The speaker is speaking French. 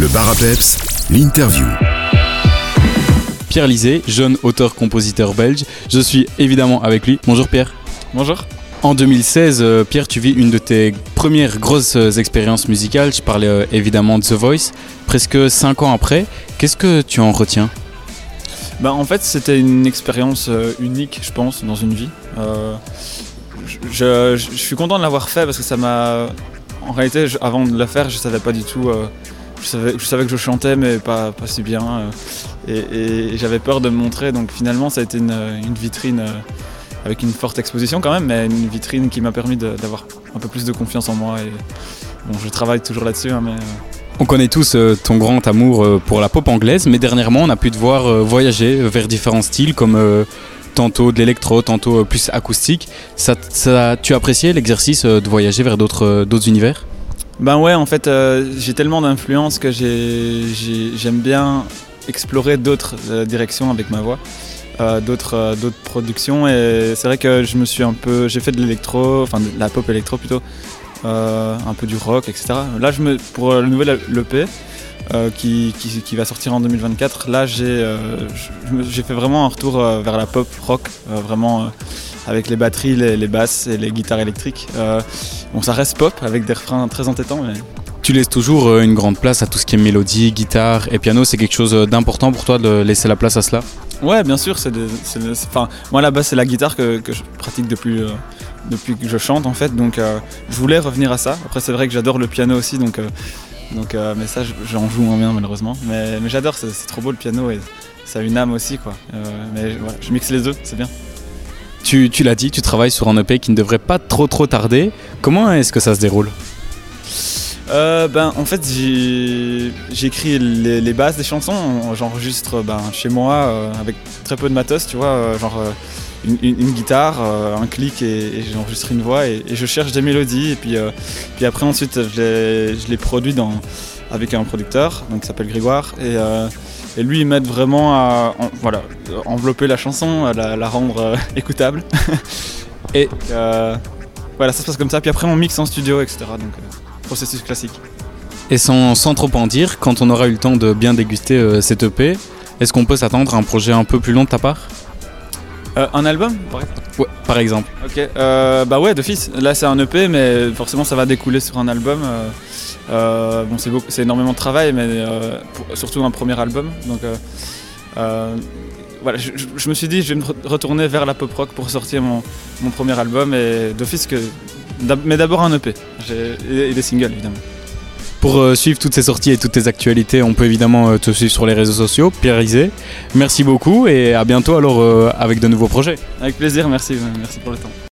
Le bar à peps, l'interview. Pierre Lisée, jeune auteur-compositeur belge. Je suis évidemment avec lui. Bonjour Pierre. Bonjour. En 2016, euh, Pierre, tu vis une de tes premières grosses euh, expériences musicales. Je parlais euh, évidemment de The Voice. Presque 5 ans après, qu'est-ce que tu en retiens? Bah, en fait, c'était une expérience unique, je pense, dans une vie. Euh, je, je- je suis content de l'avoir fait parce que ça m'a. En réalité, je- avant de la faire, je savais pas du tout. euh, je, savais, que je chantais, mais pas, pas si bien. euh, et j'avais peur de me montrer. Donc finalement, ça a été une, vitrine euh, avec une forte exposition quand même, mais une vitrine qui m'a permis d'avoir un peu plus de confiance en moi. Et bon, je travaille toujours là-dessus, hein, mais. euh, On connaît tous ton grand amour pour la pop anglaise, mais dernièrement, on a pu te voir voyager vers différents styles, comme tantôt de l'électro, tantôt plus acoustique. Ça, ça- tu appréciais l'exercice de voyager vers d'autres univers? Ben ouais, en fait, euh, j'ai tellement d'influence que j'ai- j'ai- j'aime bien explorer d'autres euh, directions avec ma voix, euh, d'autres productions. Et c'est vrai que je me suis un peu, j'ai fait de l'électro, enfin de la pop électro plutôt, un peu du rock, etc. Là, je me, pour le nouvel EP qui, va sortir en 2024, là j'ai fait vraiment un retour vers la pop rock, vraiment. Avec les batteries, les, les basses et les guitares électriques. Euh, Bon, ça reste pop avec des refrains très entêtants, mais Tu laisses toujours euh, une grande place à tout ce qui est mélodie, guitare et piano. C'est quelque chose euh, d'important pour toi de laisser la place à cela? Ouais, bien sûr. C'est, enfin, moi là-bas, c'est la guitare que, que je pratique depuis, euh, depuis que je chante en fait. Donc, euh, je voulais revenir à ça. Après, c'est vrai que j'adore le piano aussi, donc, euh, donc, mais ça, je- j'en joue moins bien malheureusement. Mais, mais j'adore, c'est, trop beau le piano et ça a une âme aussi, quoi. Mais voilà, je mixe les deux, c'est bien. Tu, l'as dit, tu travailles sur un EP qui ne devrait pas trop trop tarder. Comment est-ce que ça se déroule Euh, ben, en fait, j'écris les, les bases des chansons. J'enregistre ben, chez moi euh, avec très peu de matos, tu vois, euh, genre une, guitare, un clic et, j'enregistre une voix et, je cherche des mélodies. Et puis, puis après, ensuite, je les, produis avec un producteur, donc qui s'appelle Grégoire. Et, et lui, il m'aide vraiment à voilà, envelopper la chanson, à la, rendre euh, écoutable. et euh, voilà, ça se passe comme ça. Puis après, on mixe en studio, etc. Donc, euh, processus classique. Et sans, sans trop en dire, quand on aura eu le temps de bien déguster euh, cet EP, est-ce qu'on peut s'attendre à un projet un peu plus long de ta part? Euh, un album par exemple Ouais, par exemple. Ok, euh, bah ouais, d'office. Là, c'est un EP, mais forcément, ça va découler sur un album. Euh, euh, bon, c'est, beaucoup- c'est énormément de travail, mais euh, pour- surtout un premier album. Donc, voilà, je, je- me suis dit, je vais me re- retourner vers la pop rock pour sortir mon, mon premier album, et d'office que. Mais d'abord un EP, et des singles, évidemment. Pour euh, suivre toutes ces sorties et toutes tes actualités, on peut évidemment euh, te suivre sur les réseaux sociaux, Pierre Isé. Merci beaucoup et à bientôt alors euh, avec de nouveaux projets. Avec plaisir, merci, merci pour le temps.